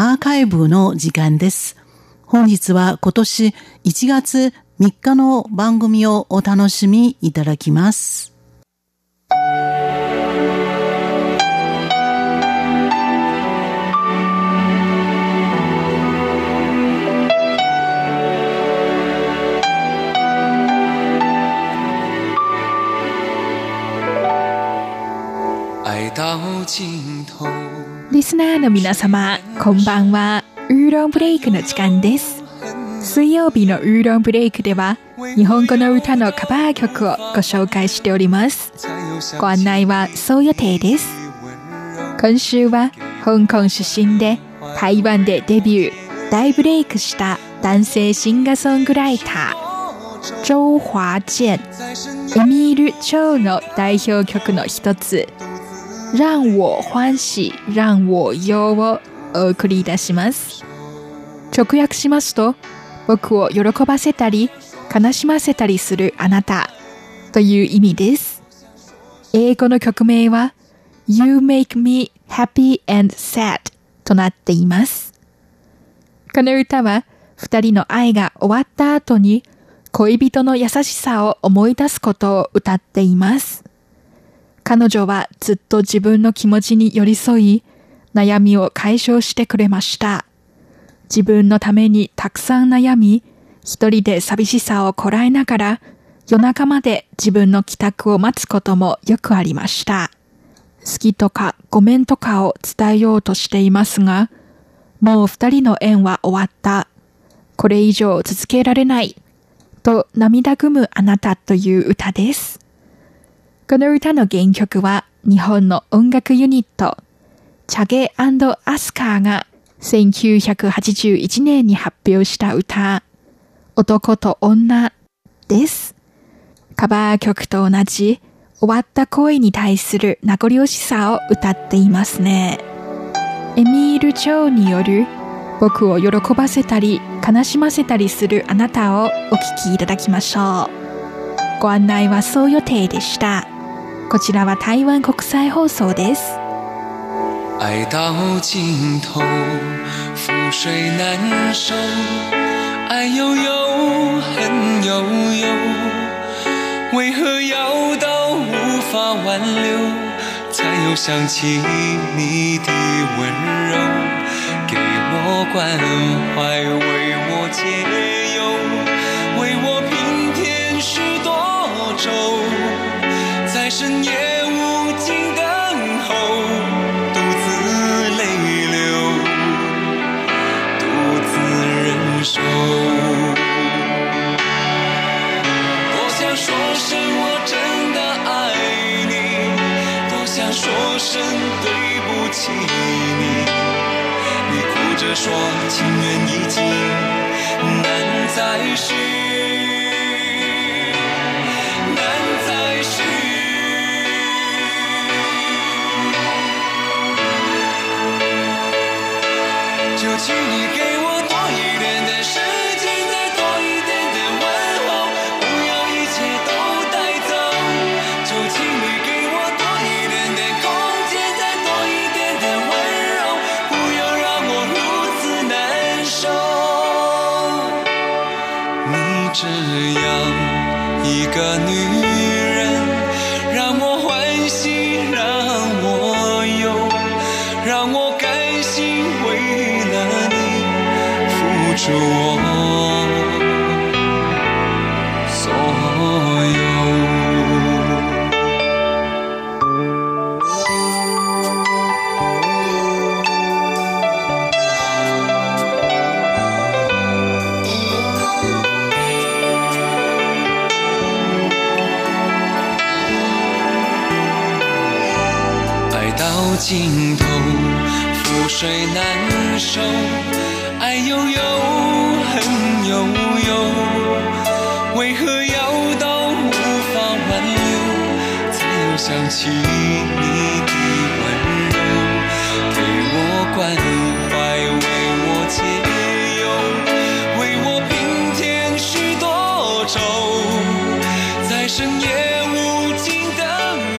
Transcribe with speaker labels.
Speaker 1: アーカイブの時間です。本日は今年1月3日の番組をお楽しみいただきます。
Speaker 2: リスナーの皆様、こんばんは。ウーロンブレイクの時間です。水曜日のウーロンブレイクでは、日本語の歌のカバー曲をご紹介しております。ご案内はそう予定です。今週は、香港出身で、台湾でデビュー、大ブレイクした男性シンガーソングライター、周華健、エミール・チョウの代表曲の一つ、让我欢喜让我忧をお送りいたします。直訳しますと、僕を喜ばせたり、悲しませたりするあなたという意味です。英語の曲名は You Make Me Happy and Sad となっています。この歌は二人の愛が終わった後に恋人の優しさを思い出すことを歌っています。彼女はずっと自分の気持ちに寄り添い、悩みを解消してくれました。自分のためにたくさん悩み、一人で寂しさをこらえながら、夜中まで自分の帰宅を待つこともよくありました。好きとかごめんとかを伝えようとしていますが、もう二人の縁は終わった。これ以上続けられない。と涙ぐむあなたという歌です。この歌の原曲は日本の音楽ユニット、チャゲアスカーが1981年に発表した歌、男と女です。カバー曲と同じ終わった恋に対する名残惜しさを歌っていますね。エミール・チョウによる僕を喜ばせたり悲しませたりするあなたをお聴きいただきましょう。ご案内はそう予定でした。こちらは台湾国際放送です。
Speaker 3: 爱到尽头，覆水难收，爱悠悠，恨悠悠，为何要到无法挽留，才又想起你的温柔，给我关怀，为我解忧，深夜无尽等候，独自泪流，独自忍受。多想说声我真的爱你，多想说声对不起你。你哭着说情缘已尽，难再续。这样一个女人，让我欢喜，让我忧，让我甘心为。了你付出我尽头，覆水难收。爱悠悠，恨悠悠，为何要到无法挽留，才又想起你的温柔，给我关。